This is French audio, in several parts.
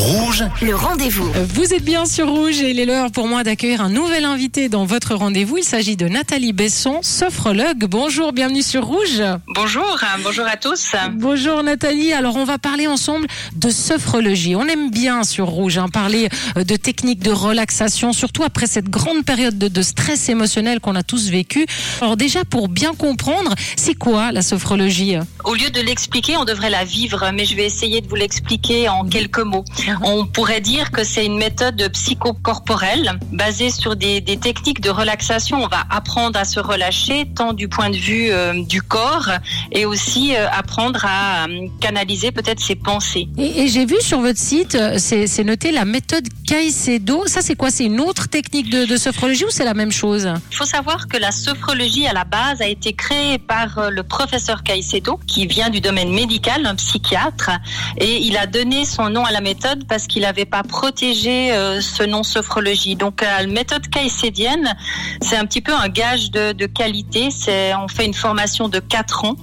Rouge, Le rendez-vous. Vous êtes bien sur Rouge et il est l'heure pour moi d'accueillir un nouvel invité dans votre rendez-vous. Il s'agit de Nathalie Besson, sophrologue. Bonjour, bienvenue sur Rouge. Bonjour, bonjour à tous. Bonjour Nathalie. Alors on va parler ensemble de sophrologie. On aime bien sur Rouge hein, parler euh, de techniques de relaxation, surtout après cette grande période de, de stress émotionnel qu'on a tous vécu. Alors déjà pour bien comprendre, c'est quoi la sophrologie? Au lieu de l'expliquer, on devrait la vivre, mais je vais essayer de vous l'expliquer en quelques mots. On pourrait dire que c'est une méthode psychocorporelle basée sur des, des techniques de relaxation. On va apprendre à se relâcher tant du point de vue euh, du corps et aussi euh, apprendre à euh, canaliser peut-être ses pensées. Et, et j'ai vu sur votre site, c'est noté la méthode Caicedo. Ça c'est quoi? C'est une autre technique de, de sophrologie ou c'est la même chose? Il faut savoir que la sophrologie à la base a été créée par le professeur Caicedo, qui vient du domaine médical, un psychiatre, et il a donné son nom à la méthode parce qu'il n'avait pas protégé euh, ce nom sophrologie. Donc euh, la méthode caïcédienne, c'est un petit peu un gage de, de qualité. C'est on fait une formation de quatre ans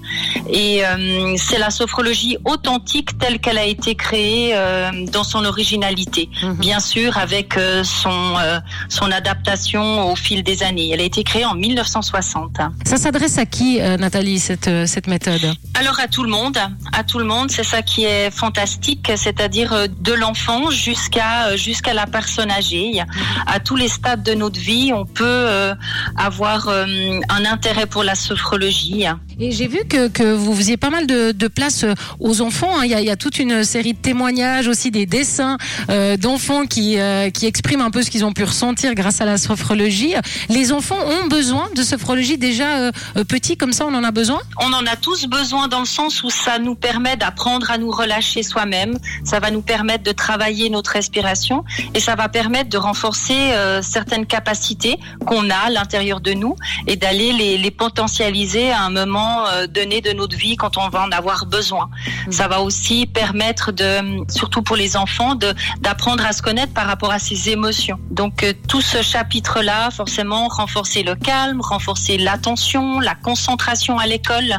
et euh, c'est la sophrologie authentique telle qu'elle a été créée euh, dans son originalité. Mhm. Bien sûr, avec son son adaptation au fil des années. Elle a été créée en 1960. Ça s'adresse à qui, Nathalie, cette, cette méthode? Alors à tout le monde, à tout le monde, c'est ça qui est fantastique, c'est-à-dire de l'enfant jusqu'à euh, jusqu'à la personne âgée. À tous les stades de notre vie, on peut euh, avoir euh, un intérêt pour la sophrologie. Et j'ai vu que, que vous faisiez pas mal de, de place euh, aux enfants. hein. Il y, a, toute une série de témoignages, aussi des dessins euh, d'enfants qui, euh, qui expriment un peu ce qu'ils ont pu ressentir grâce à la sophrologie. Les enfants ont besoin de sophrologie déjà euh, petits, comme ça on en a besoin? On en a tous besoin dans le sens où ça nous permet d'apprendre à nous relâcher soi-même, ça va nous permettre de travailler notre respiration et ça va permettre de renforcer certaines capacités qu'on a à l'intérieur de nous et d'aller les potentialiser à un moment euh, donné de notre vie quand on va en avoir besoin. Ça va aussi permettre de, surtout pour les enfants, d'apprendre à se connaître par rapport à ses émotions. Donc euh, tout ce chapitre-là, forcément, renforcer le calme, renforcer l'attention, la concentration à l'école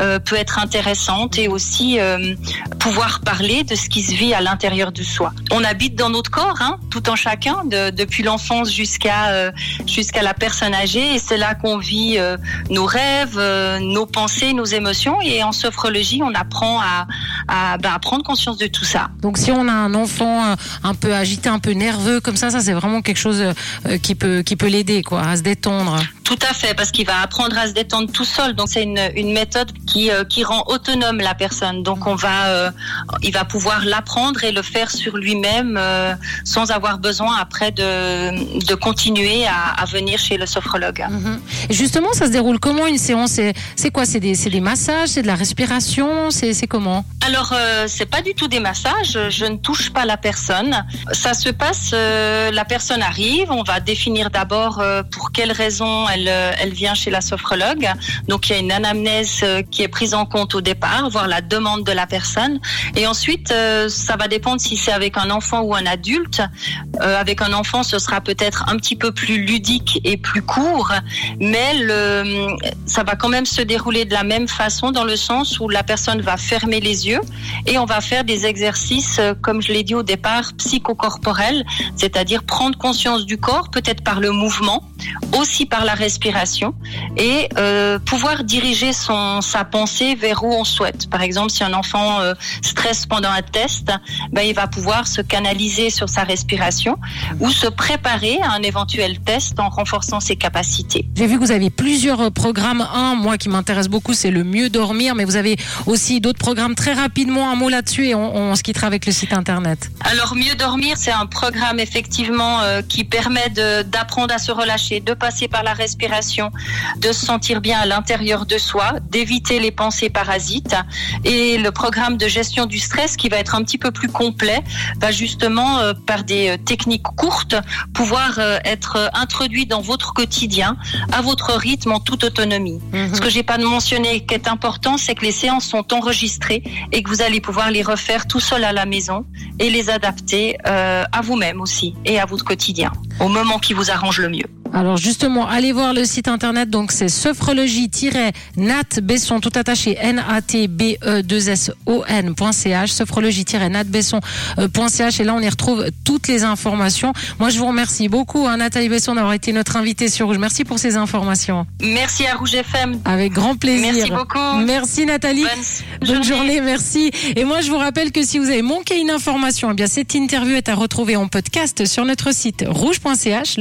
euh, peut être intéressante et aussi euh, pouvoir parler de ce qui se vit à l'intérieur de soi. On habite dans notre corps, hein, tout en chacun, de- depuis l'enfance jusqu'à euh, jusqu'à la personne âgée, et c'est là qu'on vit nos rêves, euh, nos pensées, nos émotions. Et en sophrologie, on apprend à, à, bah, à prendre conscience de tout ça. Donc si on a un enfant euh, un peu agité, un peu nerveux comme ça, ça c'est vraiment quelque chose euh, qui peut, qui peut l'aider quoi, à se détendre. Tout à fait, parce qu'il va apprendre à se détendre tout seul. Donc c'est une, une méthode qui, euh, qui rend autonome la personne. Donc on va, euh, il va pouvoir l'apprendre et le faire sur lui-même euh, sans avoir besoin après de, de continuer à, à venir chez le sophrologue. Mhm. Et Justement, ça se déroule comment une séance? C'est c'est quoi? C'est des, c'est des massages? C'est de la respiration? C'est c'est comment? Alors euh, c'est pas du tout des massages. Je ne touche pas la personne. Ça se passe. euh, la personne arrive. On va définir d'abord euh, pour quelles raisons elle euh, elle vient chez la sophrologue. Donc il y a une anamnèse euh, qui est prise en compte au départ, voir la demande de la personne. Et ensuite, euh, ça va dépendre si c'est avec un enfant ou un adulte. Avec un enfant, ce sera peut-être un petit peu plus ludique et plus court, mais le, ça va quand même se dérouler de la même façon dans le sens où la personne va fermer les yeux et on va faire des exercices, euh, comme je l'ai dit au départ, psychocorporels, c'est-à-dire prendre conscience du corps, peut-être par le mouvement, aussi par la respiration, et euh, pouvoir diriger son, sa pensée vers où on souhaite. Par exemple, si un enfant euh, stresse pendant un test, ben, il va pouvoir se canaliser sur sa respiration ou se préparer à un éventuel test en renforçant ses capacités. J'ai vu que vous avez plusieurs programmes. Un, moi qui m'intéresse beaucoup, c'est le mieux dormir, mais vous avez aussi d'autres programmes. Très rapidement, un mot là-dessus et on, on se quittera avec le site internet. Alors mieux dormir, c'est un programme effectivement euh, qui permet d'apprendre à se relâcher, de passer par la respiration, de se sentir bien à l'intérieur de soi, d'éviter les pensées parasites. Et le programme de gestion du stress, qui va être un petit peu plus complet, va justement euh, par des euh, techniques courtes pouvoir euh, être introduit dans votre quotidien, à votre rythme, en toute autonomie. Ce que j'ai pas mentionné qui est important, c'est que les séances sont enregistrées et vous allez pouvoir les refaire tout seul à la maison et les adapter euh, à vous-même aussi et à votre quotidien, au moment qui vous arrange le mieux. Alors justement, allez voir le site internet. Donc c'est sophrologie-natbesson tout attaché n a t b e 2 s o n.ch sophrologie-natbesson.ch et là on y retrouve toutes les informations. Moi je vous remercie beaucoup hein, Nathalie Besson d'avoir été notre invitée sur Rouge. Merci pour ces informations. Merci à Rouge FM. Avec grand plaisir. Merci beaucoup. Merci Nathalie. Bonne, journée. merci. Et moi je vous rappelle que si vous avez manqué une information, eh bien cette interview est à retrouver en podcast sur notre site rouge.ch.